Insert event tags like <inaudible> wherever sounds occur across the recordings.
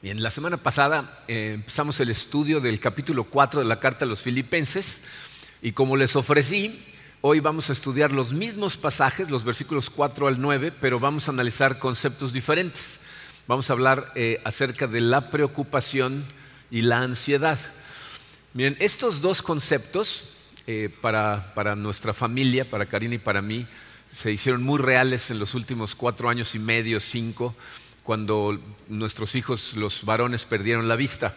Bien, la semana pasada eh, empezamos el estudio del capítulo 4 de la carta a los filipenses y como les ofrecí, hoy vamos a estudiar los mismos pasajes, los versículos 4 al 9, pero vamos a analizar conceptos diferentes. Vamos a hablar eh, acerca de la preocupación y la ansiedad. Miren, estos dos conceptos eh, para, para nuestra familia, para Karina y para mí, se hicieron muy reales en los últimos cuatro años y medio, cinco cuando nuestros hijos, los varones, perdieron la vista.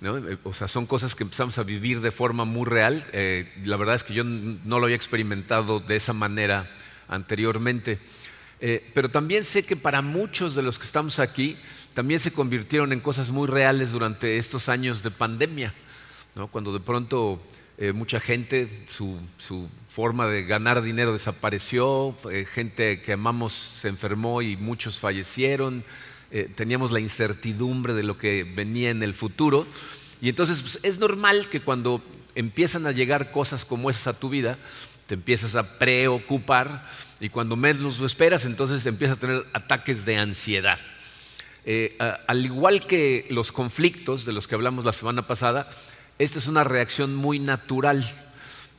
Eh, o sea, son cosas que empezamos a vivir de forma muy real. Eh, la verdad es que yo no lo había experimentado de esa manera anteriormente. Eh, pero también sé que para muchos de los que estamos aquí, también se convirtieron en cosas muy reales durante estos años de pandemia. Cuando de pronto mucha gente, su, su, forma de ganar dinero desapareció, gente que amamos se enfermó y muchos fallecieron, eh, teníamos la incertidumbre de lo que venía en el futuro. Y entonces pues, es normal que cuando empiezan a llegar cosas como esas a tu vida, te empiezas a preocupar y cuando menos lo esperas, entonces empiezas a tener ataques de ansiedad. Eh, al igual que los conflictos de los que hablamos la semana pasada, esta es una reacción muy natural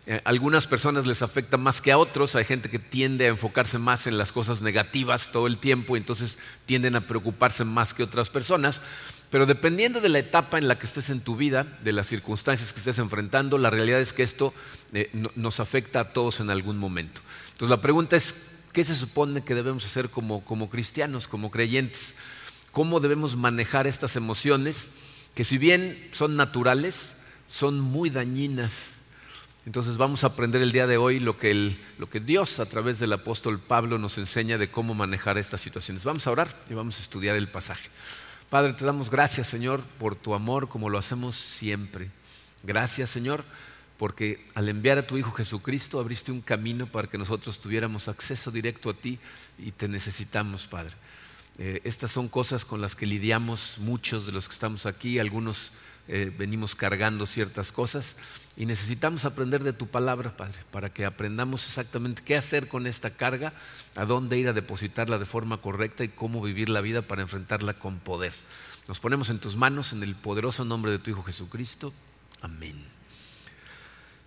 eh, algunas personas les afecta más que a otros, hay gente que tiende a enfocarse más en las cosas negativas todo el tiempo y entonces tienden a preocuparse más que otras personas, pero dependiendo de la etapa en la que estés en tu vida, de las circunstancias que estés enfrentando, la realidad es que esto eh, nos afecta a todos en algún momento. Entonces la pregunta es, ¿qué se supone que debemos hacer como, como cristianos, como creyentes? ¿Cómo debemos manejar estas emociones que si bien son naturales, son muy dañinas entonces vamos a aprender el día de hoy lo que, lo que, Dios a través del apóstol Pablo nos enseña de cómo manejar estas situaciones. Vamos a orar y vamos a estudiar el pasaje. Padre, te damos gracias Señor por tu amor como lo hacemos siempre. Gracias Señor porque al enviar a tu Hijo Jesucristo abriste un camino para que nosotros tuviéramos acceso directo a ti y te necesitamos Padre. Eh, estas son cosas con las que lidiamos muchos de los que estamos aquí, algunos eh, venimos cargando ciertas cosas y necesitamos aprender de tu palabra, Padre, para que aprendamos exactamente qué hacer con esta carga, a dónde ir a depositarla de forma correcta y cómo vivir la vida para enfrentarla con poder. Nos ponemos en tus manos en el poderoso nombre de tu Hijo Jesucristo. Amén.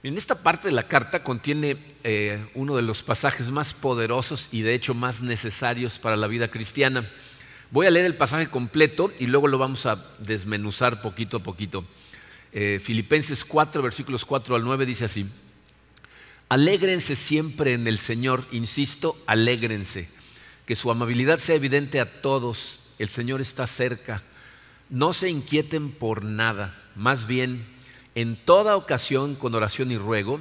En esta parte de la carta contiene eh, uno de los pasajes más poderosos y de hecho más necesarios para la vida cristiana. Voy a leer el pasaje completo y luego lo vamos a desmenuzar poquito a poquito. Eh, Filipenses 4, versículos 4 al 9 dice así, alégrense siempre en el Señor, insisto, alégrense, que su amabilidad sea evidente a todos, el Señor está cerca, no se inquieten por nada, más bien, en toda ocasión con oración y ruego,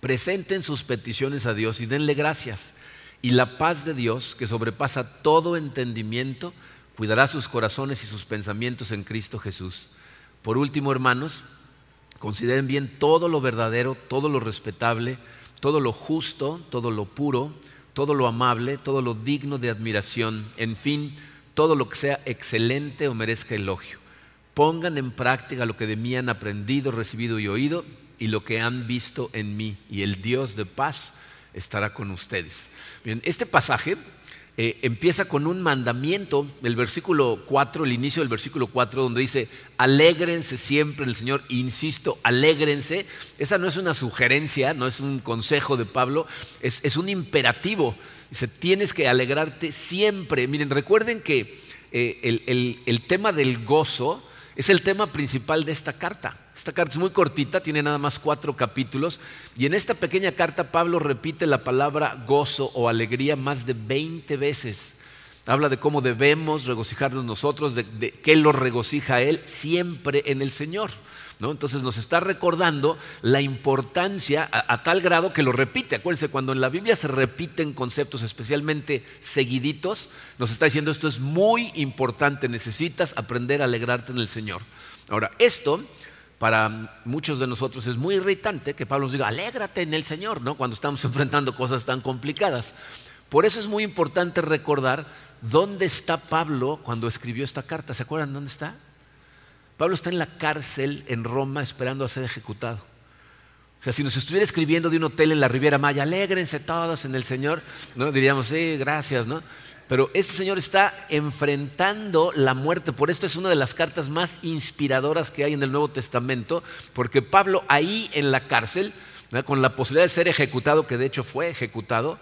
presenten sus peticiones a Dios y denle gracias y la paz de Dios, que sobrepasa todo entendimiento, cuidará sus corazones y sus pensamientos en Cristo Jesús. Por último, hermanos, consideren bien todo lo verdadero, todo lo respetable, todo lo justo, todo lo puro, todo lo amable, todo lo digno de admiración, en fin, todo lo que sea excelente o merezca elogio. Pongan en práctica lo que de mí han aprendido, recibido y oído y lo que han visto en mí, y el Dios de paz estará con ustedes. Bien, este pasaje eh, empieza con un mandamiento, el versículo 4, el inicio del versículo 4, donde dice, alégrense siempre en el Señor, insisto, alégrense. Esa no es una sugerencia, no es un consejo de Pablo, es, un imperativo. Dice, tienes que alegrarte siempre. Miren, recuerden que eh, el tema del gozo es el tema principal de esta carta. Esta carta es muy cortita, tiene nada más cuatro capítulos, y en esta pequeña carta Pablo repite la palabra gozo o alegría más de 20 veces. Habla de cómo debemos regocijarnos nosotros, de, de qué lo regocija Él siempre en el Señor. Entonces nos está recordando la importancia a, tal grado que lo repite. Acuérdense, cuando en la Biblia se repiten conceptos especialmente seguiditos, nos está diciendo esto es muy importante, necesitas aprender a alegrarte en el Señor. Ahora, esto para muchos de nosotros es muy irritante que Pablo nos diga, alégrate en el Señor, ¿no? Cuando estamos <laughs> enfrentando cosas tan complicadas. Por eso es muy importante recordar dónde está Pablo cuando escribió esta carta. ¿Se acuerdan dónde está? Pablo está en la cárcel en Roma esperando a ser ejecutado. O sea, si nos estuviera escribiendo de un hotel en la Riviera Maya, alégrense todos en el Señor, ¿no? diríamos, sí, gracias, ¿no? Pero este Señor está enfrentando la muerte. Por esto es una de las cartas más inspiradoras que hay en el Nuevo Testamento, porque Pablo ahí en la cárcel, con la posibilidad de ser ejecutado, que de hecho fue ejecutado,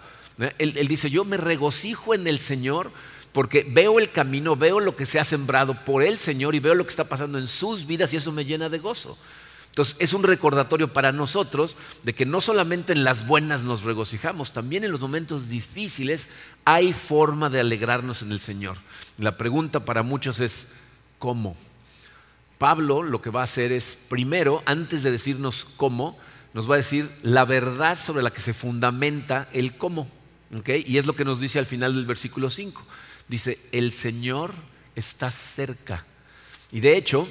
él, dice, yo me regocijo en el Señor porque veo el camino, veo lo que se ha sembrado por el Señor y veo lo que está pasando en sus vidas y eso me llena de gozo. Entonces es un recordatorio para nosotros de que no solamente en las buenas nos regocijamos, también en los momentos difíciles hay forma de alegrarnos en el Señor. La pregunta para muchos es, ¿cómo? Pablo lo que va a hacer es, primero, antes de decirnos cómo, nos va a decir la verdad sobre la que se fundamenta el cómo. Y es lo que nos dice al final del versículo 5. Dice, el Señor está cerca. Y de hecho,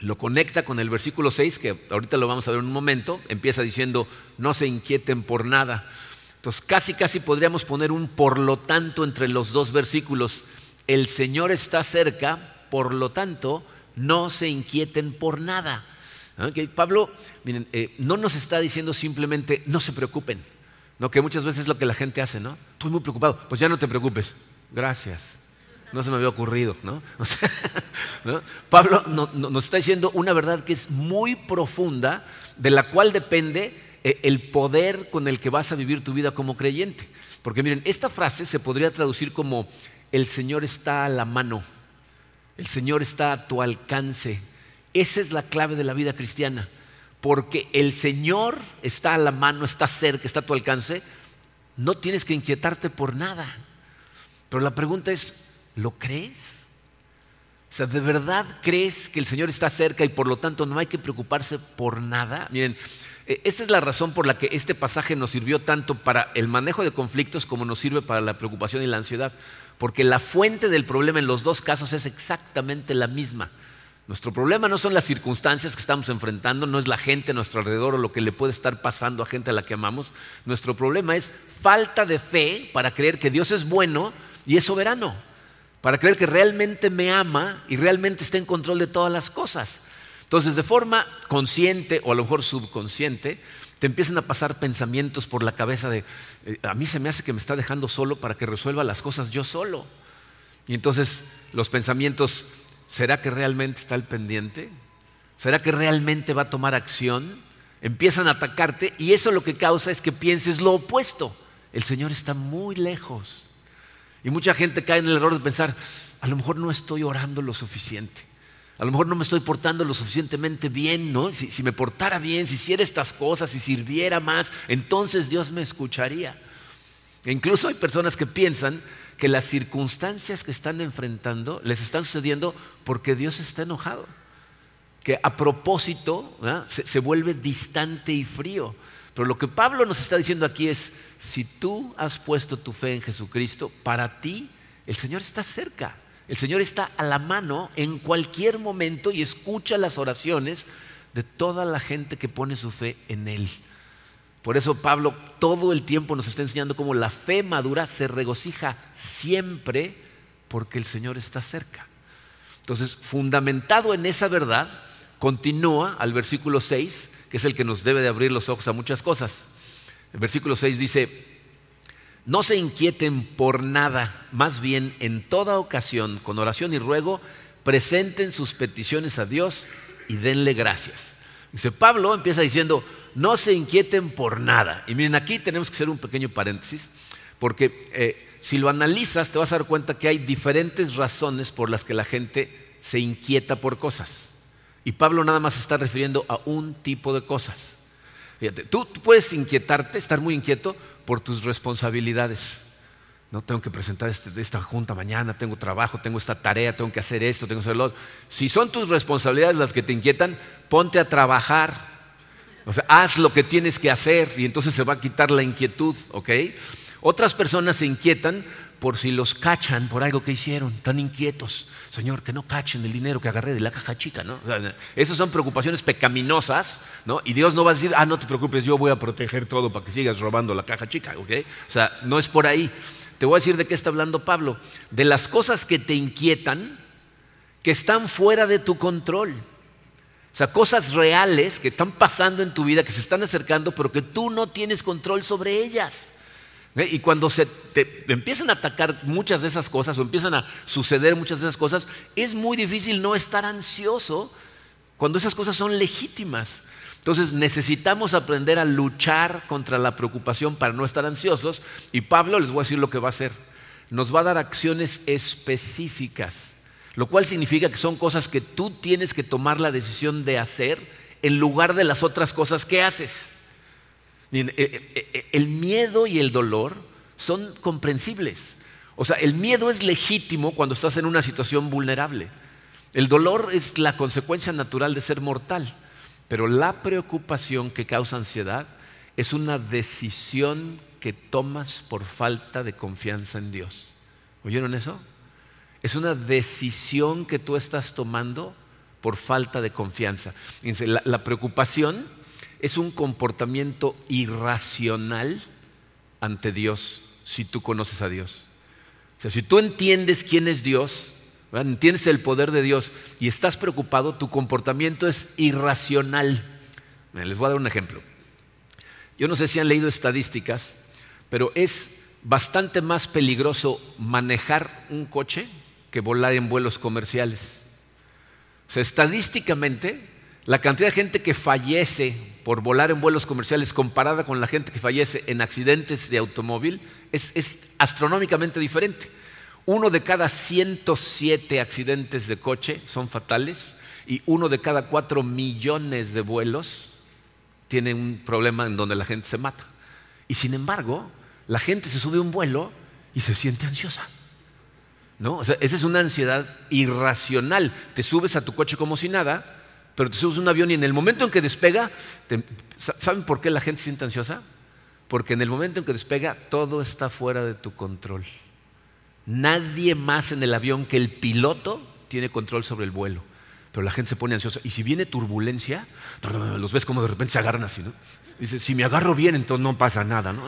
lo conecta con el versículo 6, que ahorita lo vamos a ver en un momento, empieza diciendo, no se inquieten por nada. Entonces, casi, casi podríamos poner un por lo tanto entre los dos versículos. El Señor está cerca, por lo tanto, no se inquieten por nada. Pablo, miren, eh, no nos está diciendo simplemente, no se preocupen, ¿no? que muchas veces es lo que la gente hace, ¿no? Estoy muy preocupado, pues ya no te preocupes, gracias. No se me había ocurrido, ¿no? <laughs> Pablo nos está diciendo una verdad que es muy profunda, de la cual depende eh, el poder con el que vas a vivir tu vida como creyente. Porque miren, esta frase se podría traducir como el Señor está a la mano, el Señor está a tu alcance. Esa es la clave de la vida cristiana. Porque el Señor está a la mano, está cerca, está a tu alcance, no tienes que inquietarte por nada. Pero la pregunta es, ¿Lo crees? O sea, ¿de verdad crees que el Señor está cerca y por lo tanto no hay que preocuparse por nada? Miren, e, esa es la razón por la que este pasaje nos sirvió tanto para el manejo de conflictos como nos sirve para la preocupación y la ansiedad, porque la fuente del problema en los dos casos es exactamente la misma. Nuestro problema no son las circunstancias que estamos enfrentando, no es la gente a nuestro alrededor o lo que le puede estar pasando a gente a la que amamos. Nuestro problema es falta de fe para creer que Dios es bueno y es soberano para creer que realmente me ama y realmente está en control de todas las cosas. Entonces, de forma consciente o a lo mejor subconsciente, te empiezan a pasar pensamientos por la cabeza de, eh, a mí se me hace que me está dejando solo para que resuelva las cosas yo solo. Y entonces los pensamientos, ¿será que realmente está al pendiente? ¿Será que realmente va a tomar acción? Empiezan a atacarte y eso lo que causa es que pienses lo opuesto. El Señor está muy lejos. Y mucha gente cae en el error de pensar, a lo mejor no estoy orando lo suficiente. A lo mejor no me estoy portando lo suficientemente bien, ¿no? Si, me portara bien, si hiciera estas cosas, si sirviera más, entonces Dios me escucharía. E incluso hay personas que piensan que las circunstancias que están enfrentando les están sucediendo porque Dios está enojado. Que a propósito se vuelve distante y frío. Pero lo que Pablo nos está diciendo aquí es, si tú has puesto tu fe en Jesucristo, para ti el Señor está cerca. El Señor está a la mano en cualquier momento y escucha las oraciones de toda la gente que pone su fe en Él. Por eso Pablo todo el tiempo nos está enseñando cómo la fe madura se regocija siempre porque el Señor está cerca. Entonces, fundamentado en esa verdad, continúa al versículo 6 que es el que nos debe de abrir los ojos a muchas cosas. El versículo 6 dice, no se inquieten por nada, más bien en toda ocasión, con oración y ruego, presenten sus peticiones a Dios y denle gracias. Dice Pablo, empieza diciendo, no se inquieten por nada. Y miren, aquí tenemos que hacer un pequeño paréntesis, porque eh, si lo analizas te vas a dar cuenta que hay diferentes razones por las que la gente se inquieta por cosas. Y Pablo nada más está refiriendo a un tipo de cosas. Fíjate, tú, puedes inquietarte, estar muy inquieto por tus responsabilidades. No tengo que presentar este, esta junta mañana, tengo trabajo, tengo esta tarea, tengo que hacer esto, tengo que hacer lo. Si son tus responsabilidades las que te inquietan, ponte a trabajar. Haz lo que tienes que hacer y entonces se va a quitar la inquietud, ¿ok? Otras personas se inquietan por si los cachan por algo que hicieron, tan inquietos. Señor, que no cachen el dinero que agarré de la caja chica, ¿no? esas son preocupaciones pecaminosas, ¿no? Y Dios no va a decir, ah, no te preocupes, yo voy a proteger todo para que sigas robando la caja chica, ¿ok? O sea, no es por ahí. Te voy a decir de qué está hablando Pablo. De las cosas que te inquietan, que están fuera de tu control. O sea, cosas reales que están pasando en tu vida, que se están acercando, pero que tú no tienes control sobre ellas. ¿Eh? Y cuando se empiezan a atacar muchas de esas cosas o empiezan a suceder muchas de esas cosas, es muy difícil no estar ansioso cuando esas cosas son legítimas. Entonces necesitamos aprender a luchar contra la preocupación para no estar ansiosos. Y Pablo les voy a decir lo que va a hacer. Nos va a dar acciones específicas, lo cual significa que son cosas que tú tienes que tomar la decisión de hacer en lugar de las otras cosas que haces. Eh, eh, eh, el miedo y el dolor son comprensibles. O sea, el miedo es legítimo cuando estás en una situación vulnerable. El dolor es la consecuencia natural de ser mortal. Pero la preocupación que causa ansiedad es una decisión que tomas por falta de confianza en Dios. ¿Oyeron eso? Es una decisión que tú estás tomando por falta de confianza. La, la preocupación es un comportamiento irracional ante Dios si tú conoces a Dios. O sea, si tú entiendes quién es Dios, entiendes el poder de Dios y estás preocupado, tu comportamiento es irracional. Les voy a dar un ejemplo. Yo no sé si han leído estadísticas, pero es bastante más peligroso manejar un coche que volar en vuelos comerciales. O sea, estadísticamente, la cantidad de gente que fallece por volar en vuelos comerciales comparada con la gente que fallece en accidentes de automóvil es, es astronómicamente diferente. Uno de cada 107 accidentes de coche son fatales y uno de cada cuatro millones de vuelos tiene un problema en donde la gente se mata. Y sin embargo, la gente se sube a un vuelo y se siente ansiosa. ¿No? esa es una ansiedad irracional. Te subes a tu coche como si nada, pero te subes un avión y en el momento en que despega, ¿saben por qué la gente se siente ansiosa? Porque en el momento en que despega, todo está fuera de tu control. Nadie más en el avión que el piloto tiene control sobre el vuelo. Pero la gente se pone ansiosa. Y si viene turbulencia, <laughs> los ves como de repente se agarran así, ¿no? Dice, si me agarro bien, entonces no pasa nada, ¿no?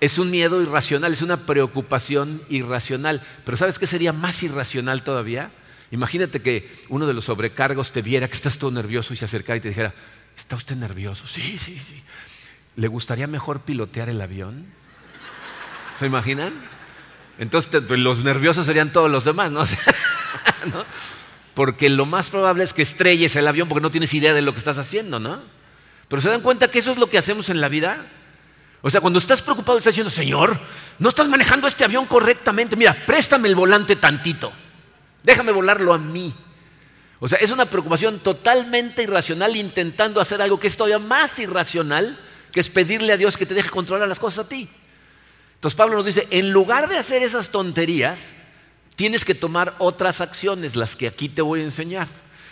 Es un miedo irracional, es una preocupación irracional. Pero ¿sabes qué sería más irracional todavía? Imagínate que uno de los sobrecargos te viera que estás todo nervioso y se acercara y te dijera, ¿está usted nervioso? Sí, sí, sí. ¿Le gustaría mejor pilotear el avión? ¿Se imaginan? Entonces pues, los nerviosos serían todos los demás, <laughs> ¿no? Porque lo más probable es que estrelles el avión porque no tienes idea de lo que estás haciendo, ¿no? Pero se dan cuenta que eso es lo que hacemos en la vida. O sea, cuando estás preocupado estás diciendo, Señor, no estás manejando este avión correctamente. Mira, préstame el volante tantito. Déjame volarlo a mí. O sea, es una preocupación totalmente irracional intentando hacer algo que es todavía más irracional, que es pedirle a Dios que te deje controlar las cosas a ti. Entonces Pablo nos dice, en lugar de hacer esas tonterías, tienes que tomar otras acciones, las que aquí te voy a enseñar.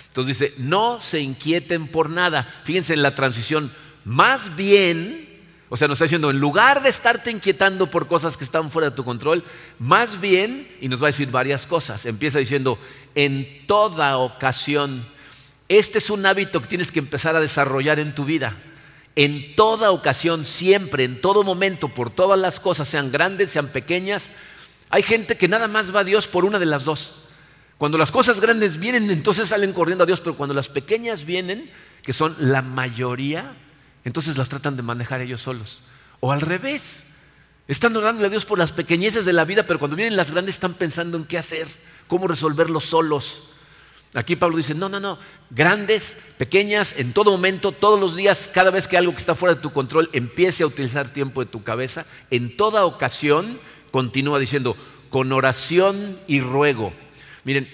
Entonces dice, no se inquieten por nada. Fíjense en la transición, más bien, o sea, nos está diciendo, en lugar de estarte inquietando por cosas que están fuera de tu control, más bien, y nos va a decir varias cosas, empieza diciendo, en toda ocasión, este es un hábito que tienes que empezar a desarrollar en tu vida en toda ocasión, siempre, en todo momento, por todas las cosas, sean grandes, sean pequeñas. Hay gente que nada más va a Dios por una de las dos. Cuando las cosas grandes vienen, entonces salen corriendo a Dios, pero cuando las pequeñas vienen, que son la mayoría, entonces las tratan de manejar ellos solos. O al revés, están orando a Dios por las pequeñeces de la vida, pero cuando vienen las grandes están pensando en qué hacer, cómo resolverlo solos. Aquí Pablo dice, no, no, no, grandes, pequeñas, en todo momento, todos los días, cada vez que algo que está fuera de tu control empiece a utilizar tiempo de tu cabeza, en toda ocasión, continúa diciendo, con oración y ruego. Miren,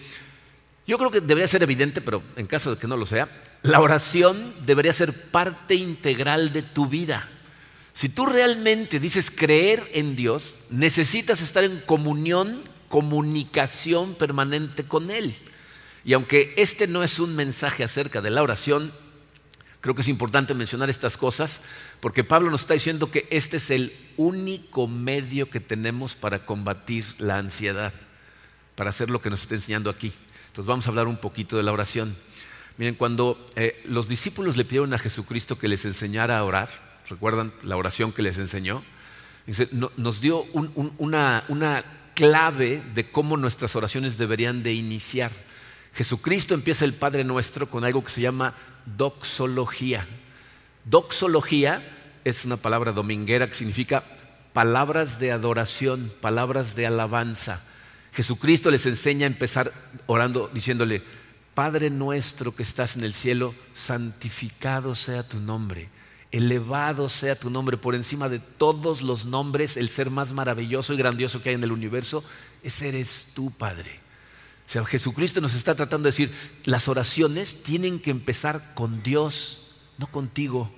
yo creo que debería ser evidente, pero en caso de que no lo sea, la oración debería ser parte integral de tu vida. Si tú realmente dices creer en Dios, necesitas estar en comunión, comunicación permanente con Él. Y aunque este no es un mensaje acerca de la oración, creo que es importante mencionar estas cosas porque Pablo nos está diciendo que este es el único medio que tenemos para combatir la ansiedad, para hacer lo que nos está enseñando aquí. Entonces vamos a hablar un poquito de la oración. Miren, cuando eh, los discípulos le pidieron a Jesucristo que les enseñara a orar, ¿recuerdan la oración que les enseñó? nos dio una, una clave de cómo nuestras oraciones deberían de iniciar. Jesucristo empieza el Padre Nuestro con algo que se llama doxología. Doxología es una palabra dominguera que significa palabras de adoración, palabras de alabanza. Jesucristo les enseña a empezar orando, diciéndole, Padre nuestro que estás en el cielo, santificado sea tu nombre, elevado sea tu nombre por encima de todos los nombres, el ser más maravilloso y grandioso que hay en el universo, ese eres tú, Padre. O sea, Jesucristo nos está tratando de decir, las oraciones tienen que empezar con Dios, no contigo.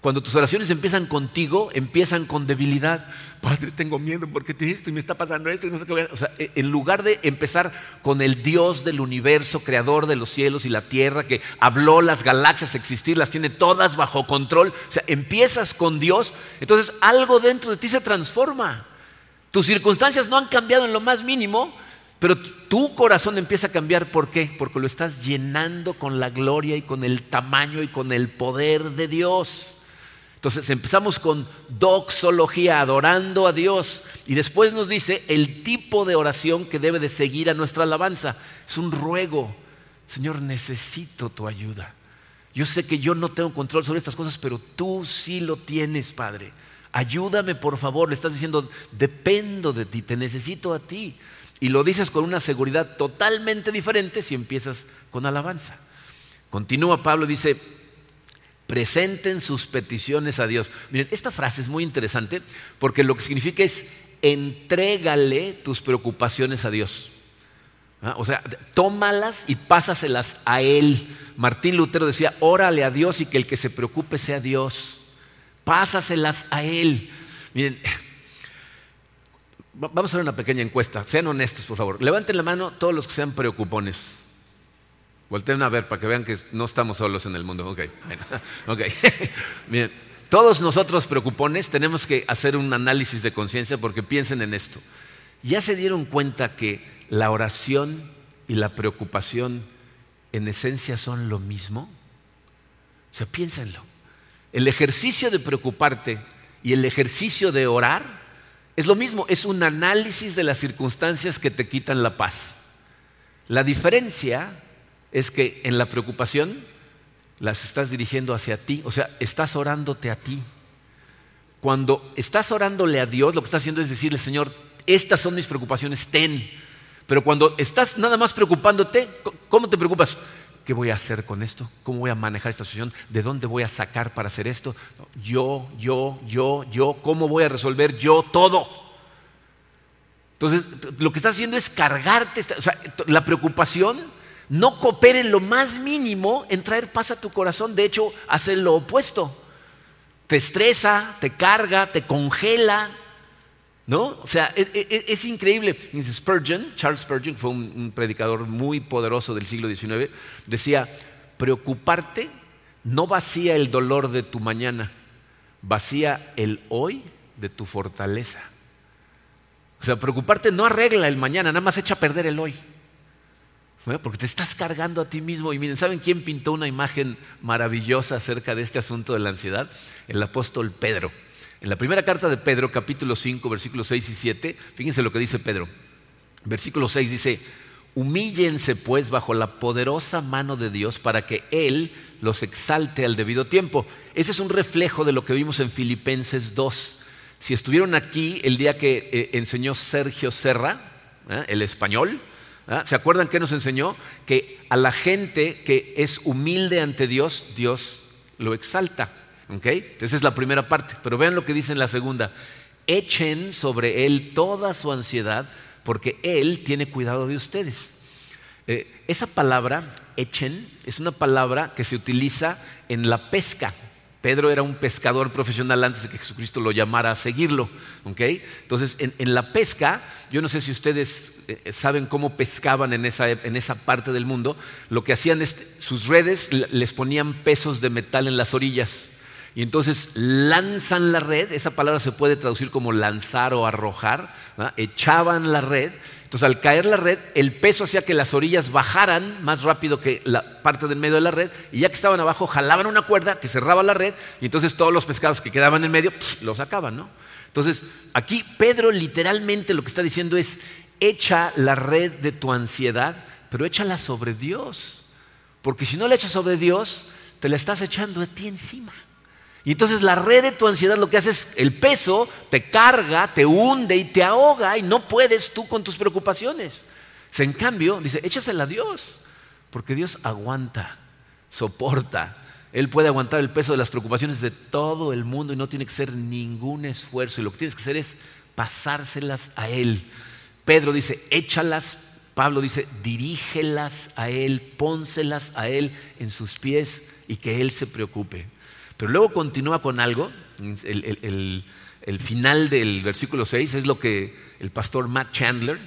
Cuando tus oraciones empiezan contigo, empiezan con debilidad. Padre, tengo miedo porque te esto y me está pasando esto y no sé qué. O sea, e, en lugar de empezar con el Dios del universo, creador de los cielos y la tierra, que habló las galaxias existir, las tiene todas bajo control. O sea, empiezas con Dios, entonces algo dentro de ti se transforma. Tus circunstancias no han cambiado en lo más mínimo, pero tu corazón empieza a cambiar. ¿Por qué? Porque lo estás llenando con la gloria y con el tamaño y con el poder de Dios. Entonces empezamos con doxología, adorando a Dios. Y después nos dice el tipo de oración que debe de seguir a nuestra alabanza. Es un ruego. Señor, necesito tu ayuda. Yo sé que yo no tengo control sobre estas cosas, pero tú sí lo tienes, Padre. Ayúdame, por favor. Le estás diciendo, dependo de ti, te necesito a ti. Y lo dices con una seguridad totalmente diferente si empiezas con alabanza. Continúa Pablo, dice, presenten sus peticiones a Dios. Miren, esta frase es muy interesante porque lo que significa es entrégale tus preocupaciones a Dios. ¿Ah? O sea, tómalas y pásaselas a Él. Martín Lutero decía, órale a Dios y que el que se preocupe sea Dios. Pásaselas a Él. Miren, <laughs> Vamos a hacer una pequeña encuesta. Sean honestos, por favor. Levanten la mano todos los que sean preocupones. Volteen a ver para que vean que no estamos solos en el mundo. Ok, <laughs> <laughs> Bien, todos nosotros preocupones tenemos que hacer un análisis de conciencia porque piensen en esto. ¿Ya se dieron cuenta que la oración y la preocupación en esencia son lo mismo? O sea, piénsenlo. El ejercicio de preocuparte y el ejercicio de orar es lo mismo, es un análisis de las circunstancias que te quitan la paz. La diferencia es que en la preocupación las estás dirigiendo hacia ti, o sea, estás orándote a ti. Cuando estás orándole a Dios, lo que estás haciendo es decirle, Señor, estas son mis preocupaciones, ten. Pero cuando estás nada más preocupándote, ¿cómo te preocupas? ¿Qué voy a hacer con esto? ¿Cómo voy a manejar esta situación? ¿De dónde voy a sacar para hacer esto? Yo, yo, yo, yo, ¿cómo voy a resolver yo todo? Entonces, lo que estás haciendo es cargarte, o sea, la preocupación no coopera en lo más mínimo en traer paz a tu corazón, de hecho, hace lo opuesto. Te estresa, te carga, te congela, ¿No? O sea, es, increíble. Spurgeon, Charles Spurgeon, fue un, predicador muy poderoso del siglo XIX, decía, preocuparte no vacía el dolor de tu mañana, vacía el hoy de tu fortaleza. O sea, preocuparte no arregla el mañana, nada más echa a perder el hoy. Porque te estás cargando a ti mismo. Y miren, ¿saben quién pintó una imagen maravillosa acerca de este asunto de la ansiedad? El apóstol Pedro. En la primera carta de Pedro, capítulo 5, versículos 6 y 7, fíjense lo que dice Pedro. Versículo 6 dice, humíllense pues bajo la poderosa mano de Dios para que Él los exalte al debido tiempo. Ese es un reflejo de lo que vimos en Filipenses 2. Si estuvieron aquí el día que eh, enseñó Sergio Serra, ¿eh? el español, ¿se acuerdan que nos enseñó? Que a la gente que es humilde ante Dios, Dios lo exalta. Entonces es la primera parte. Pero vean lo que dice en la segunda. Echen sobre Él toda su ansiedad porque Él tiene cuidado de ustedes. Eh, esa palabra, echen, es una palabra que se utiliza en la pesca. Pedro era un pescador profesional antes de que Jesucristo lo llamara a seguirlo. Entonces, en, la pesca, yo no sé si ustedes eh, saben cómo pescaban en esa, en esa, parte del mundo, lo que hacían es, sus redes les ponían pesos de metal en las orillas y entonces lanzan la red, esa palabra se puede traducir como lanzar o arrojar, echaban la red, entonces al caer la red, el peso hacía que las orillas bajaran más rápido que la parte del medio de la red, y ya que estaban abajo, jalaban una cuerda que cerraba la red, y entonces todos los pescados que quedaban en medio, los sacaban, ¿no? Entonces, aquí Pedro literalmente lo que está diciendo es, echa la red de tu ansiedad pero échala sobre Dios. Porque si no la echas sobre Dios, te la estás echando a ti encima. Y entonces la red de tu ansiedad lo que hace es el peso te carga, te hunde y te ahoga y no puedes tú con tus preocupaciones. en cambio, dice, échasela a Dios, porque Dios aguanta, soporta. Él puede aguantar el peso de las preocupaciones de todo el mundo y no tiene que hacer ningún esfuerzo. Y lo que tienes que hacer es pasárselas a Él. Pedro dice, échalas. Pablo dice, dirígelas a Él, pónselas a Él en sus pies y que Él se preocupe. Pero luego continúa con algo, el, final del versículo 6 es lo que el pastor Matt Chandler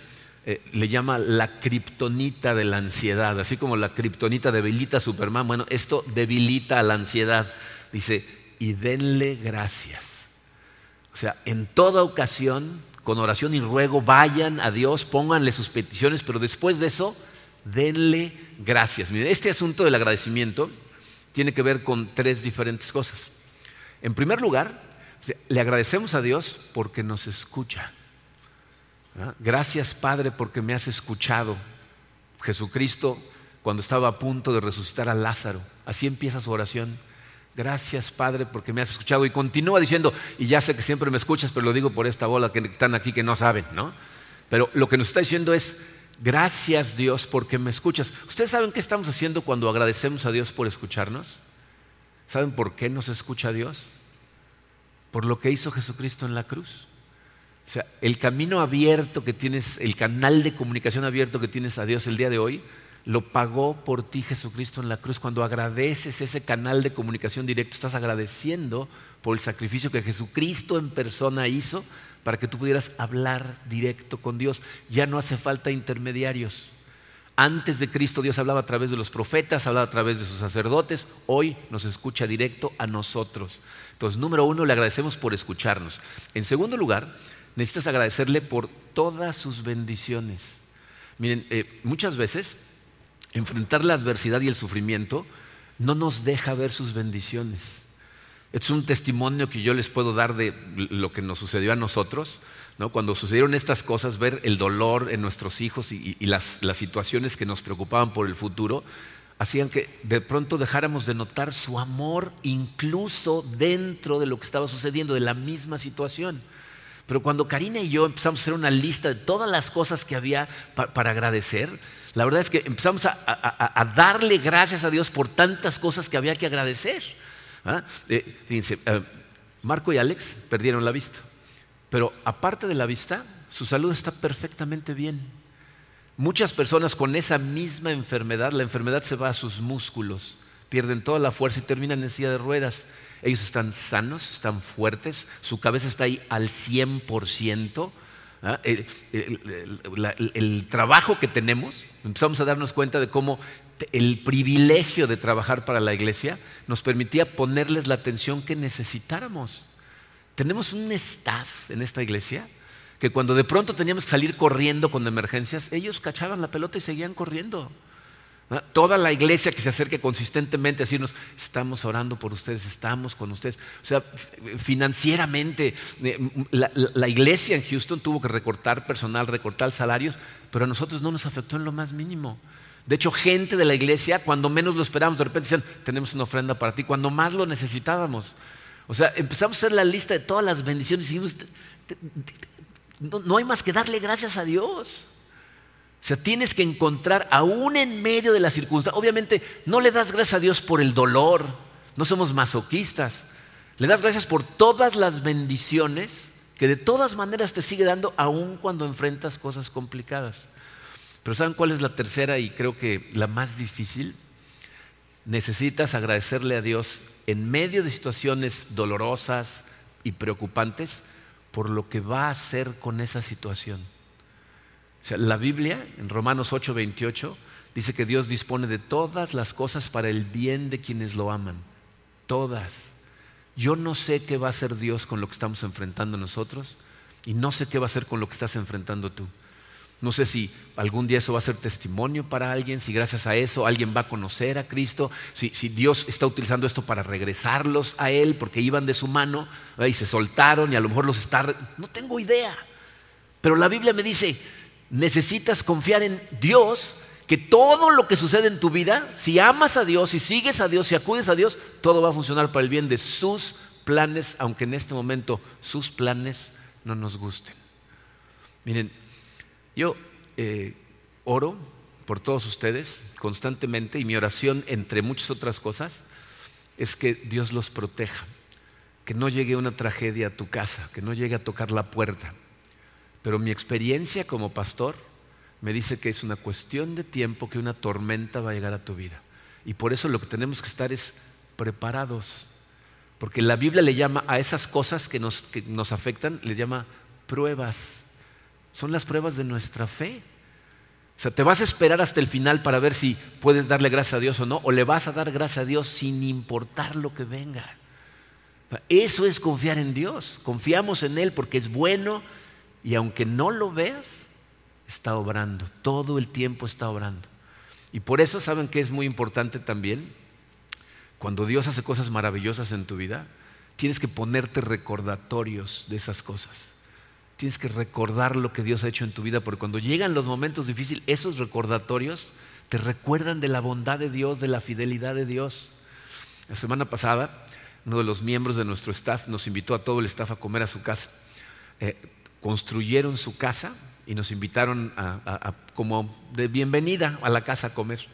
eh, le llama la kriptonita de la ansiedad, así como la kriptonita debilita a Superman, bueno, esto debilita a la ansiedad. Dice, y denle gracias. O sea, en toda ocasión, con oración y ruego, vayan a Dios, pónganle sus peticiones, pero después de eso, denle gracias. Miren, este asunto del agradecimiento tiene que ver con tres diferentes cosas. En primer lugar, le agradecemos a Dios porque nos escucha. Gracias Padre porque me has escuchado. Jesucristo cuando estaba a punto de resucitar a Lázaro. Así empieza su oración. Gracias Padre porque me has escuchado. Y continúa diciendo, y ya sé que siempre me escuchas, pero lo digo por esta bola que están aquí que no saben, ¿no? Pero lo que nos está diciendo es, Gracias Dios porque me escuchas. ¿Ustedes saben qué estamos haciendo cuando agradecemos a Dios por escucharnos? ¿Saben por qué nos escucha Dios? Por lo que hizo Jesucristo en la cruz. O sea, el camino abierto que tienes, el canal de comunicación abierto que tienes a Dios el día de hoy, lo pagó por ti Jesucristo en la cruz. Cuando agradeces ese canal de comunicación directo, estás agradeciendo por el sacrificio que Jesucristo en persona hizo para que tú pudieras hablar directo con Dios. Ya no hace falta intermediarios. Antes de Cristo Dios hablaba a través de los profetas, hablaba a través de sus sacerdotes, hoy nos escucha directo a nosotros. Entonces, número uno, le agradecemos por escucharnos. En segundo lugar, necesitas agradecerle por todas sus bendiciones. Miren, eh, muchas veces enfrentar la adversidad y el sufrimiento no nos deja ver sus bendiciones. Es un testimonio que yo les puedo dar de lo que nos sucedió a nosotros. ¿no? Cuando sucedieron estas cosas, ver el dolor en nuestros hijos y, las, las, situaciones que nos preocupaban por el futuro, hacían que de pronto dejáramos de notar su amor incluso dentro de lo que estaba sucediendo, de la misma situación. Pero cuando Karina y yo empezamos a hacer una lista de todas las cosas que había para agradecer, la verdad es que empezamos a darle gracias a Dios por tantas cosas que había que agradecer. ¿Ah? Eh, fíjense, eh, Marco y Alex perdieron la vista, pero aparte de la vista, su salud está perfectamente bien. Muchas personas con esa misma enfermedad, la enfermedad se va a sus músculos, pierden toda la fuerza y terminan en silla de ruedas. Ellos están sanos, están fuertes, su cabeza está ahí al 100%. ¿ah? el, trabajo que tenemos, empezamos a darnos cuenta de cómo el privilegio de trabajar para la iglesia nos permitía ponerles la atención que necesitáramos. Tenemos un staff en esta iglesia que cuando de pronto teníamos que salir corriendo con emergencias, ellos cachaban la pelota y seguían corriendo. Toda la iglesia que se acerque consistentemente a decirnos, estamos orando por ustedes, estamos con ustedes. O sea, financieramente, eh, la, la, iglesia en Houston tuvo que recortar personal, recortar salarios, pero a nosotros no nos afectó en lo más mínimo. De hecho, gente de la iglesia, cuando menos lo esperábamos, de repente decían, tenemos una ofrenda para ti, cuando más lo necesitábamos. O sea, empezamos a hacer la lista de todas las bendiciones y dijimos, no, hay más que darle gracias a Dios. O sea, tienes que encontrar, aún en medio de la circunstancia, obviamente no le das gracias a Dios por el dolor, no somos masoquistas, le das gracias por todas las bendiciones que de todas maneras te sigue dando, aún cuando enfrentas cosas complicadas. Pero ¿saben cuál es la tercera y creo que la más difícil? Necesitas agradecerle a Dios en medio de situaciones dolorosas y preocupantes por lo que va a hacer con esa situación. O sea, la Biblia, en Romanos 8:28, dice que Dios dispone de todas las cosas para el bien de quienes lo aman. Todas. Yo no sé qué va a hacer Dios con lo que estamos enfrentando nosotros y no sé qué va a hacer con lo que estás enfrentando tú. No sé si algún día eso va a ser testimonio para alguien, si gracias a eso alguien va a conocer a Cristo, si, Dios está utilizando esto para regresarlos a Él porque iban de su mano y se soltaron y a lo mejor los está... No tengo idea. Pero la Biblia me dice, necesitas confiar en Dios que todo lo que sucede en tu vida, si amas a Dios, si sigues a Dios, si acudes a Dios, todo va a funcionar para el bien de sus planes, aunque en este momento sus planes no nos gusten. Miren, yo eh, oro por todos ustedes constantemente y mi oración, entre muchas otras cosas, es que Dios los proteja, que no llegue una tragedia a tu casa, que no llegue a tocar la puerta. Pero mi experiencia como pastor me dice que es una cuestión de tiempo que una tormenta va a llegar a tu vida. Y por eso lo que tenemos que estar es preparados. Porque la Biblia le llama a esas cosas que nos, que nos afectan, le llama pruebas. Son las pruebas de nuestra fe. O sea, te vas a esperar hasta el final para ver si puedes darle gracias a Dios o no, o le vas a dar gracias a Dios sin importar lo que venga. Eso es confiar en Dios. Confiamos en Él porque es bueno y aunque no lo veas, está obrando. Todo el tiempo está obrando. Y por eso saben que es muy importante también, cuando Dios hace cosas maravillosas en tu vida, tienes que ponerte recordatorios de esas cosas. Tienes que recordar lo que Dios ha hecho en tu vida, porque cuando llegan los momentos difíciles, esos recordatorios te recuerdan de la bondad de Dios, de la fidelidad de Dios. La semana pasada, uno de los miembros de nuestro staff nos invitó a todo el staff a comer a su casa. Eh, construyeron su casa y nos invitaron como de bienvenida a la casa a comer.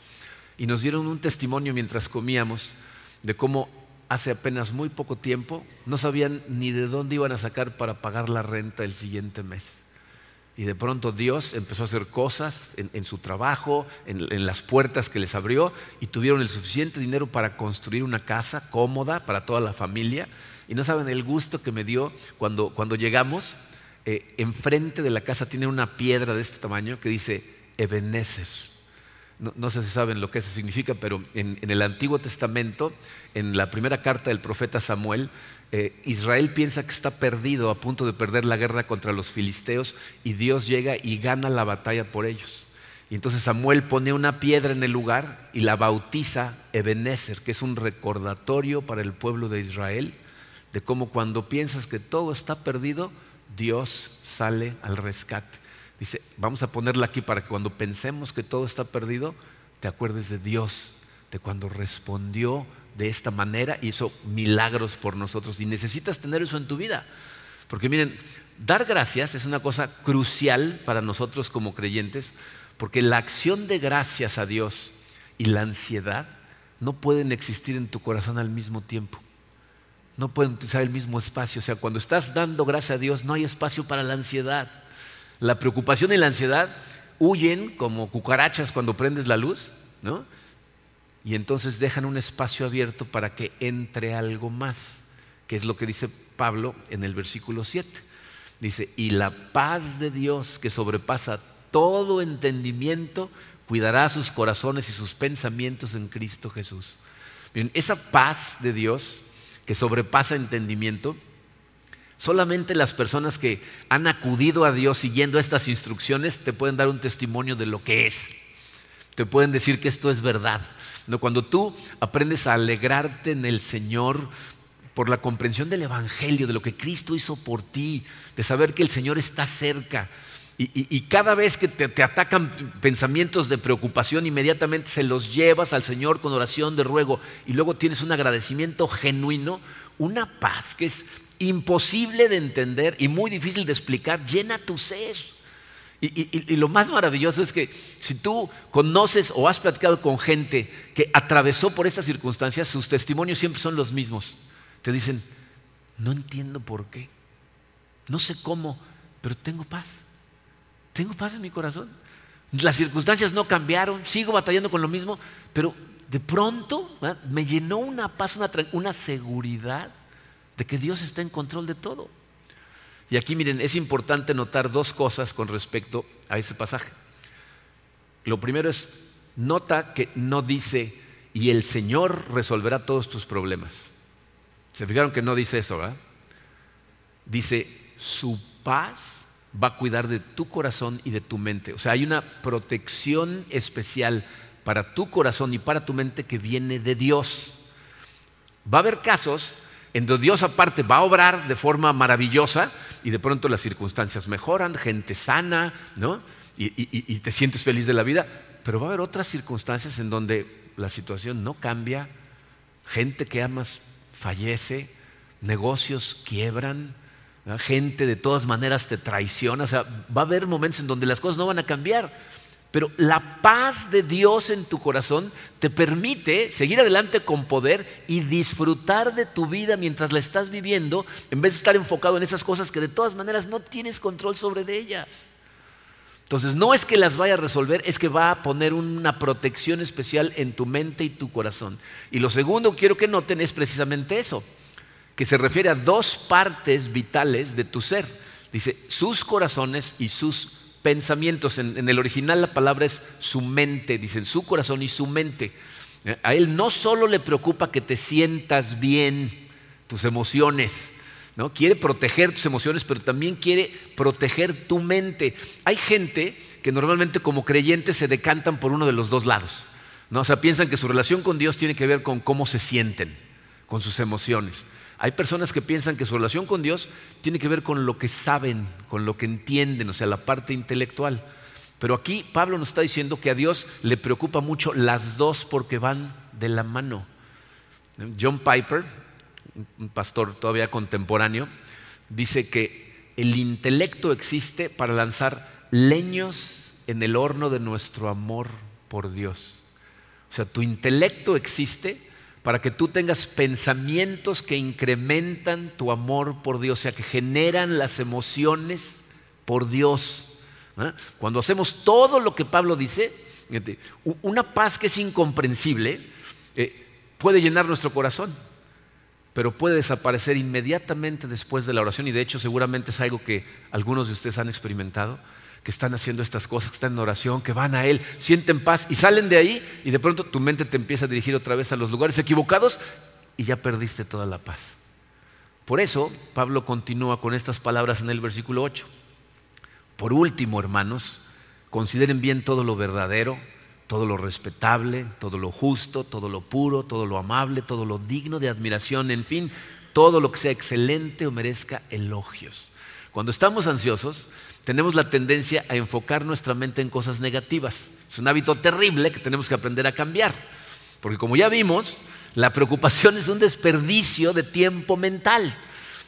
Y nos dieron un testimonio mientras comíamos de cómo hace apenas muy poco tiempo no sabían ni de dónde iban a sacar para pagar la renta el siguiente mes. Y de pronto Dios empezó a hacer cosas en, su trabajo, en, las puertas que les abrió, y tuvieron el suficiente dinero para construir una casa cómoda para toda la familia. Y no saben el gusto que me dio cuando, cuando llegamos. Eh, enfrente de la casa tiene una piedra de este tamaño que dice Ebenezer. No, sé si saben lo que eso significa, pero en, el Antiguo Testamento, en la primera carta del profeta Samuel, eh, Israel piensa que está perdido, a punto de perder la guerra contra los filisteos, y Dios llega y gana la batalla por ellos. Y entonces Samuel pone una piedra en el lugar y la bautiza Ebenezer, que es un recordatorio para el pueblo de Israel de cómo cuando piensas que todo está perdido, Dios sale al rescate. Dice, vamos a ponerla aquí para que cuando pensemos que todo está perdido, te acuerdes de Dios, de cuando respondió de esta manera, hizo milagros por nosotros. Y necesitas tener eso en tu vida. Porque miren, dar gracias es una cosa crucial para nosotros como creyentes, porque la acción de gracias a Dios y la ansiedad no pueden existir en tu corazón al mismo tiempo. No pueden utilizar el mismo espacio. O sea, cuando estás dando gracias a Dios, no hay espacio para la ansiedad. La preocupación y la ansiedad huyen como cucarachas cuando prendes la luz, ¿no? Y entonces dejan un espacio abierto para que entre algo más, que es lo que dice Pablo en el versículo 7. Dice, y la paz de Dios que sobrepasa todo entendimiento, cuidará sus corazones y sus pensamientos en Cristo Jesús. Esa paz de Dios que sobrepasa entendimiento, Solamente las personas que han acudido a Dios siguiendo estas instrucciones te pueden dar un testimonio de lo que es. Te pueden decir que esto es verdad. Cuando tú aprendes a alegrarte en el Señor por la comprensión del Evangelio, de lo que Cristo hizo por ti, de saber que el Señor está cerca, y, cada vez que te, atacan pensamientos de preocupación, inmediatamente se los llevas al Señor con oración de ruego y luego tienes un agradecimiento genuino, una paz que es imposible de entender y muy difícil de explicar, llena tu ser. Y, lo más maravilloso es que si tú conoces o has platicado con gente que atravesó por estas circunstancias, sus testimonios siempre son los mismos. Te dicen, no entiendo por qué, no sé cómo, pero tengo paz. Tengo paz en mi corazón. Las circunstancias no cambiaron, sigo batallando con lo mismo, pero de pronto me llenó una paz, una, una seguridad de que Dios está en control de todo. Y aquí miren, es importante notar dos cosas con respecto a ese pasaje. Lo primero es, nota que no dice, y el Señor resolverá todos tus problemas. ¿Se fijaron que no dice eso, verdad? Dice, su paz va a cuidar de tu corazón y de tu mente. O sea, hay una protección especial para tu corazón y para tu mente que viene de Dios. Va a haber casos en donde Dios aparte va a obrar de forma maravillosa y de pronto las circunstancias mejoran, gente sana, ¿no? Y, te sientes feliz de la vida, pero va a haber otras circunstancias en donde la situación no cambia, gente que amas fallece, negocios quiebran, gente de todas maneras te traiciona, o sea, va a haber momentos en donde las cosas no van a cambiar. Pero la paz de Dios en tu corazón te permite seguir adelante con poder y disfrutar de tu vida mientras la estás viviendo, en vez de estar enfocado en esas cosas que de todas maneras no tienes control sobre de ellas. Entonces, no es que las vaya a resolver, es que va a poner una protección especial en tu mente y tu corazón. Y lo segundo que quiero que noten es precisamente eso, que se refiere a dos partes vitales de tu ser. Dice, sus corazones y sus pensamientos. En, el original la palabra es su mente, dicen su corazón y su mente. Eh, a él no solo le preocupa que te sientas bien, tus emociones, ¿no? Quiere proteger tus emociones, pero también quiere proteger tu mente. Hay gente que normalmente como creyentes se decantan por uno de los dos lados. ¿no? O sea, piensan que su relación con Dios tiene que ver con cómo se sienten, con sus emociones. Hay personas que piensan que su relación con Dios tiene que ver con lo que saben, con lo que entienden, o sea, la parte intelectual. Pero aquí Pablo nos está diciendo que a Dios le preocupa mucho las dos porque van de la mano. John Piper, un pastor todavía contemporáneo, dice que el intelecto existe para lanzar leños en el horno de nuestro amor por Dios. O sea, tu intelecto existe para que tú tengas pensamientos que incrementan tu amor por Dios, o sea, que generan las emociones por Dios. Cuando hacemos todo lo que Pablo dice, una paz que es incomprensible eh, puede llenar nuestro corazón pero puede desaparecer inmediatamente después de la oración y de hecho seguramente es algo que algunos de ustedes han experimentado, que están haciendo estas cosas, que están en oración, que van a Él, sienten paz y salen de ahí y de pronto tu mente te empieza a dirigir otra vez a los lugares equivocados y ya perdiste toda la paz. Por eso Pablo continúa con estas palabras en el versículo 8. Por último, hermanos, consideren bien todo lo verdadero todo lo respetable, todo lo justo, todo lo puro, todo lo amable, todo lo digno de admiración, en fin, todo lo que sea excelente o merezca elogios. Cuando estamos ansiosos, tenemos la tendencia a enfocar nuestra mente en cosas negativas. Es un hábito terrible que tenemos que aprender a cambiar. Porque como ya vimos, la preocupación es un desperdicio de tiempo mental.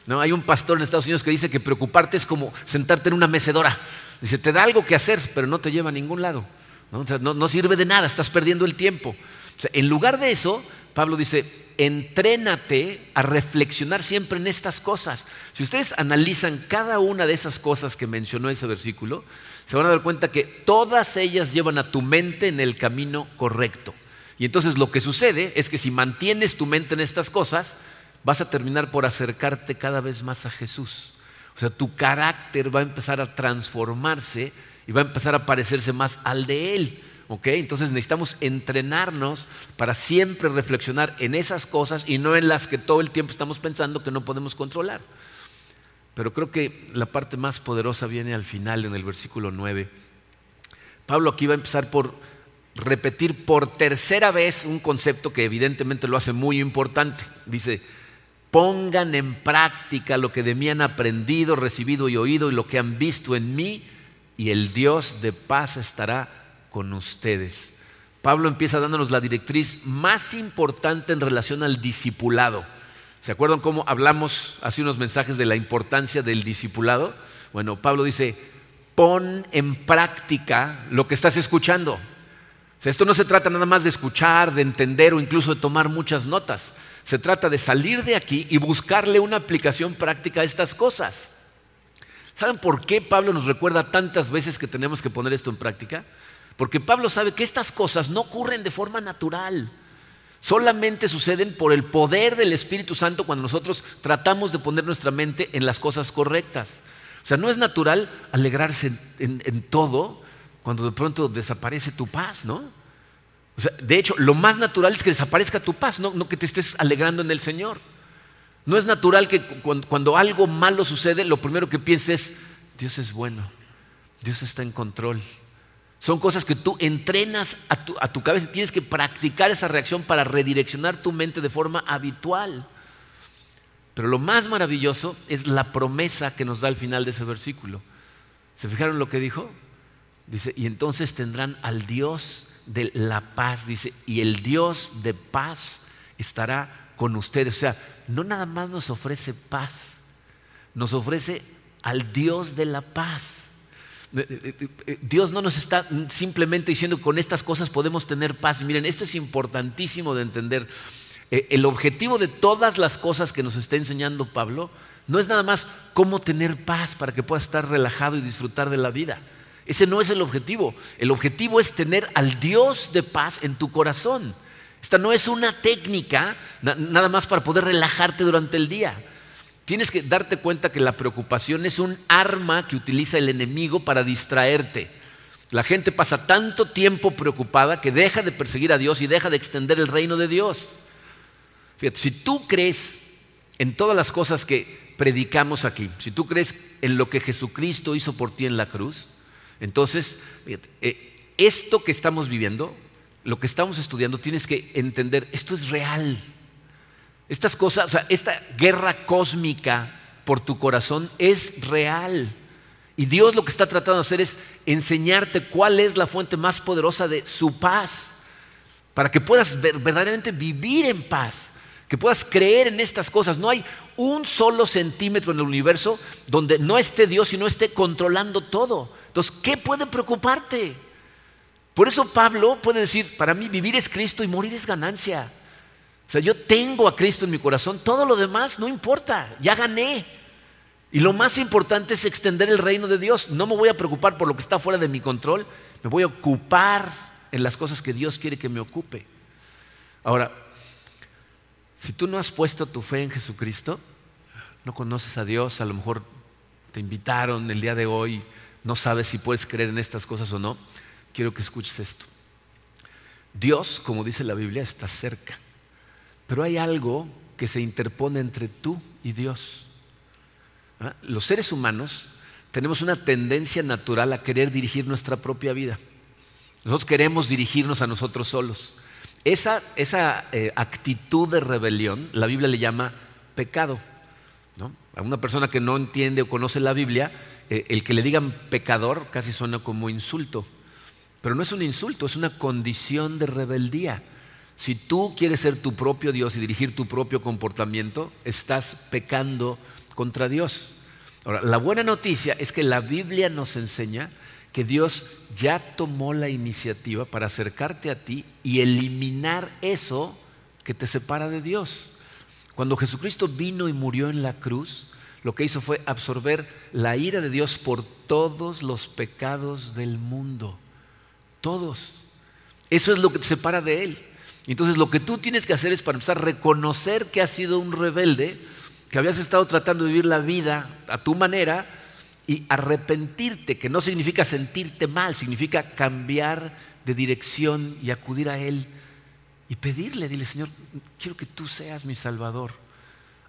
¿No? Hay un pastor en Estados Unidos que dice que preocuparte es como sentarte en una mecedora. Dice, te da algo que hacer, pero no te lleva a ningún lado. ¿no? sirve de nada, estás perdiendo el tiempo. en lugar de eso, Pablo dice, entrénate a reflexionar siempre en estas cosas. Si ustedes analizan cada una de esas cosas que mencionó ese versículo, se van a dar cuenta que todas ellas llevan a tu mente en el camino correcto. Y entonces lo que sucede es que si mantienes tu mente en estas cosas, vas a terminar por acercarte cada vez más a Jesús. O sea, tu carácter va a empezar a transformarse y va a empezar a parecerse más al de Él. Entonces necesitamos entrenarnos para siempre reflexionar en esas cosas y no en las que todo el tiempo estamos pensando que no podemos controlar. Pero creo que la parte más poderosa viene al final, en el versículo 9. Pablo aquí va a empezar por repetir por tercera vez un concepto que evidentemente lo hace muy importante. Dice, pongan en práctica lo que de mí han aprendido, recibido y oído y lo que han visto en mí y el Dios de paz estará con ustedes. Pablo empieza dándonos la directriz más importante en relación al discipulado. ¿Se acuerdan cómo hablamos hace unos mensajes de la importancia del discipulado? Bueno, Pablo dice, pon en práctica lo que estás escuchando. Esto no se trata nada más de escuchar, de entender o incluso de tomar muchas notas. Se trata de salir de aquí y buscarle una aplicación práctica a estas cosas. ¿Saben por qué Pablo nos recuerda tantas veces que tenemos que poner esto en práctica? Porque Pablo sabe que estas cosas no ocurren de forma natural. Solamente suceden por el poder del Espíritu Santo cuando nosotros tratamos de poner nuestra mente en las cosas correctas. O sea, no es natural alegrarse en, todo cuando de pronto desaparece tu paz, ¿no? De hecho, lo más natural es que desaparezca tu paz, no que te estés alegrando en el Señor. No es natural que cuando, algo malo sucede, lo primero que pienses es, Dios es bueno, Dios está en control. Son cosas que tú entrenas a tu, a tu cabeza, tienes que practicar esa reacción para redireccionar tu mente de forma habitual. Pero lo más maravilloso es la promesa que nos da al final de ese versículo. ¿Se fijaron lo que dijo? Dice, y entonces tendrán al Dios de la paz, dice, y el Dios de paz estará con ustedes. O sea, no nada más nos ofrece paz, nos ofrece al Dios de la paz. Eh, eh, eh, Dios no nos está simplemente diciendo con estas cosas podemos tener paz. Miren, esto es importantísimo de entender. El objetivo de todas las cosas que nos está enseñando Pablo no es nada más cómo tener paz para que puedas estar relajado y disfrutar de la vida. Ese no es el objetivo. El objetivo es tener al Dios de paz en tu corazón. Esta no es una técnica nada más para poder relajarte durante el día. Tienes que darte cuenta que la preocupación es un arma que utiliza el enemigo para distraerte. La gente pasa tanto tiempo preocupada que deja de perseguir a Dios y deja de extender el reino de Dios. Si tú crees en todas las cosas que predicamos aquí, si tú crees en lo que Jesucristo hizo por ti en la cruz, entonces eh, esto que estamos viviendo, lo que estamos estudiando, tienes que entender, esto es real. Estas cosas, o sea, esta guerra cósmica por tu corazón es real. Y Dios lo que está tratando de hacer es enseñarte cuál es la fuente más poderosa de su paz, para que puedas verdaderamente vivir en paz, que puedas creer en estas cosas. No hay un solo centímetro en el universo donde no esté Dios y no esté controlando todo. Entonces, ¿qué puede preocuparte? Por eso Pablo puede decir, para mí vivir es Cristo y morir es ganancia. O sea, yo tengo a Cristo en mi corazón, todo lo demás no importa, ya gané. Y lo más importante es extender el reino de Dios. No me voy a preocupar por lo que está fuera de mi control, me voy a ocupar en las cosas que Dios quiere que me ocupe. Ahora, si tú no has puesto tu fe en Jesucristo, no conoces a Dios, a lo mejor te invitaron el día de hoy, no sabes si puedes creer en estas cosas o no, quiero que escuches esto. Dios, como dice la Biblia, está cerca. Pero hay algo que se interpone entre tú y Dios. ¿Ah? Los seres humanos tenemos una tendencia natural a querer dirigir nuestra propia vida. Nosotros queremos dirigirnos a nosotros solos. Esa, eh, actitud de rebelión, la Biblia le llama pecado. A una persona que no entiende o conoce la Biblia, eh, el que le digan pecador casi suena como insulto. Pero no es un insulto, es una condición de rebeldía. Si tú quieres ser tu propio Dios y dirigir tu propio comportamiento, estás pecando contra Dios. Ahora, la buena noticia es que la Biblia nos enseña que Dios ya tomó la iniciativa para acercarte a ti y eliminar eso que te separa de Dios. Cuando Jesucristo vino y murió en la cruz, lo que hizo fue absorber la ira de Dios por todos los pecados del mundo. Todos. Eso es lo que te separa de Él. Entonces lo que tú tienes que hacer es para empezar a reconocer que has sido un rebelde, que habías estado tratando de vivir la vida a tu manera y arrepentirte, que no significa sentirte mal, significa cambiar de dirección y acudir a Él y pedirle, dile Señor, quiero que tú seas mi Salvador.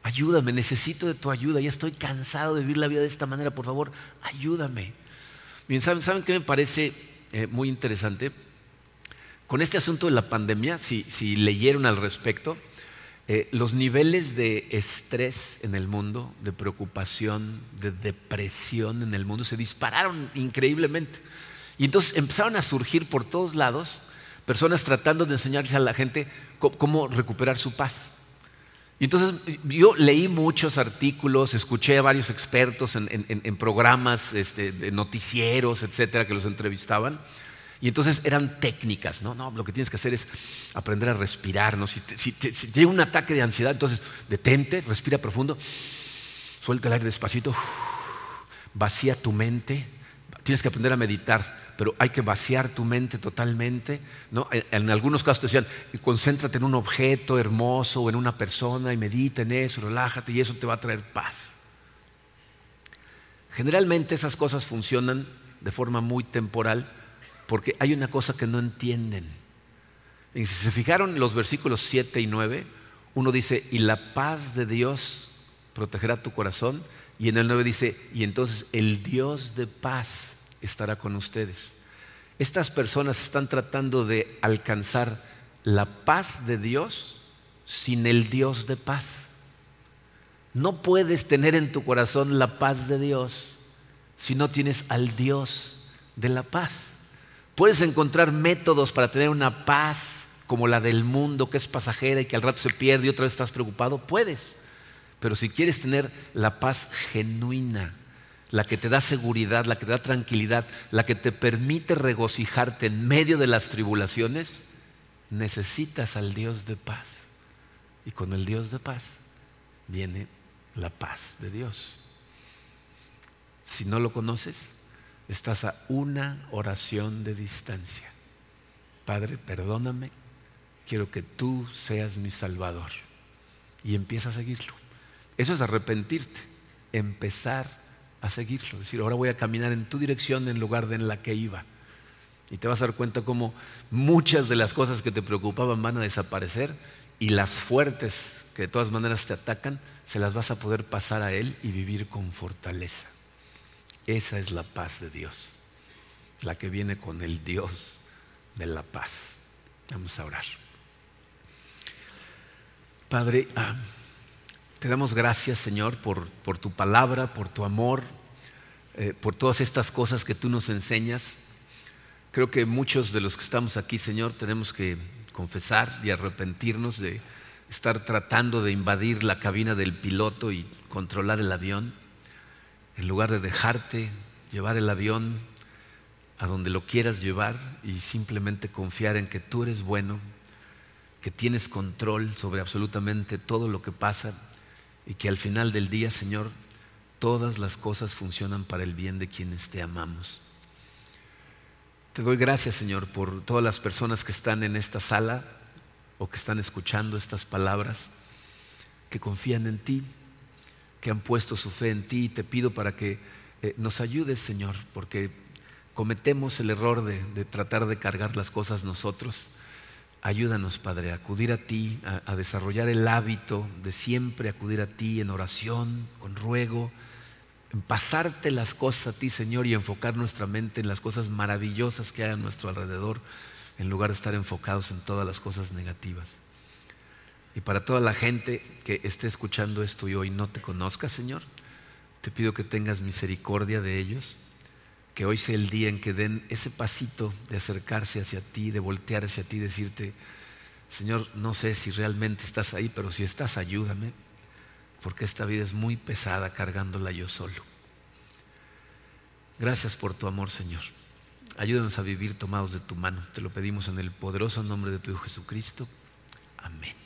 Ayúdame, necesito de tu ayuda, ya estoy cansado de vivir la vida de esta manera, por favor, ayúdame. Bien, ¿saben, ¿saben qué me parece eh, muy interesante? Con este asunto de la pandemia, si, leyeron al respecto, eh, los niveles de estrés en el mundo, de preocupación, de depresión en el mundo se dispararon increíblemente. Y entonces empezaron a surgir por todos lados personas tratando de enseñarles a la gente cómo, recuperar su paz. Y entonces yo leí muchos artículos, escuché a varios expertos en, programas este, de noticieros, etcétera, que los entrevistaban. Y entonces eran técnicas, ¿no? No, lo que tienes que hacer es aprender a respirar, ¿no? Si, te, llega un ataque de ansiedad, entonces detente, respira profundo, suelta el aire despacito, vacía tu mente. Tienes que aprender a meditar, pero hay que vaciar tu mente totalmente, ¿no? En, algunos casos te decían, concéntrate en un objeto hermoso o en una persona y medita en eso, relájate y eso te va a traer paz. Generalmente esas cosas funcionan de forma muy temporal porque hay una cosa que no entienden. Y si se fijaron los versículos 7 y 9, uno dice, y la paz de Dios protegerá tu corazón, y en el 9 dice, y entonces el Dios de paz estará con ustedes. Estas personas están tratando de alcanzar la paz de Dios sin el Dios de paz. No puedes tener en tu corazón la paz de Dios si no tienes al Dios de la paz. Puedes encontrar métodos para tener una paz como la del mundo que es pasajera y que al rato se pierde y otra vez estás preocupado. Puedes. Pero si quieres tener la paz genuina, la que te da seguridad, la que te da tranquilidad, la que te permite regocijarte en medio de las tribulaciones, necesitas al Dios de paz. Y con el Dios de paz viene la paz de Dios. Si no lo conoces, estás a una oración de distancia. Padre, perdóname, quiero que tú seas mi Salvador. Y empieza a seguirlo. Eso es arrepentirte, empezar a seguirlo. Decir, ahora voy a caminar en tu dirección en lugar de en la que iba. Y te vas a dar cuenta cómo muchas de las cosas que te preocupaban van a desaparecer y las fuertes que de todas maneras te atacan, se las vas a poder pasar a Él y vivir con fortaleza. Esa es la paz de Dios, la que viene con el Dios de la paz. Vamos a orar. Padre, ah, te damos gracias, Señor, por, tu palabra, por tu amor, eh, por todas estas cosas que tú nos enseñas. Creo que muchos de los que estamos aquí, Señor, tenemos que confesar y arrepentirnos de estar tratando de invadir la cabina del piloto y controlar el avión, en lugar de dejarte llevar el avión a donde lo quieras llevar y simplemente confiar en que tú eres bueno, que tienes control sobre absolutamente todo lo que pasa y que al final del día, Señor, todas las cosas funcionan para el bien de quienes te amamos. Te doy gracias, Señor, por todas las personas que están en esta sala o que están escuchando estas palabras, que confían en ti, que han puesto su fe en ti. Y te pido para que eh, nos ayudes, Señor, porque cometemos el error de, tratar de cargar las cosas nosotros. Ayúdanos, Padre, a acudir a ti, a desarrollar el hábito de siempre acudir a ti en oración, con ruego en pasarte las cosas a ti, Señor, y enfocar nuestra mente en las cosas maravillosas que hay a nuestro alrededor, en lugar de estar enfocados en todas las cosas negativas. Y para toda la gente que esté escuchando esto y hoy no te conozca, Señor, te pido que tengas misericordia de ellos, que hoy sea el día en que den ese pasito de acercarse hacia ti, de voltear hacia ti, decirte, Señor, no sé si realmente estás ahí, pero si estás, ayúdame porque esta vida es muy pesada cargándola yo solo. Gracias por tu amor, Señor. Ayúdanos a vivir tomados de tu mano. Te lo pedimos en el poderoso nombre de tu Hijo Jesucristo. Amén.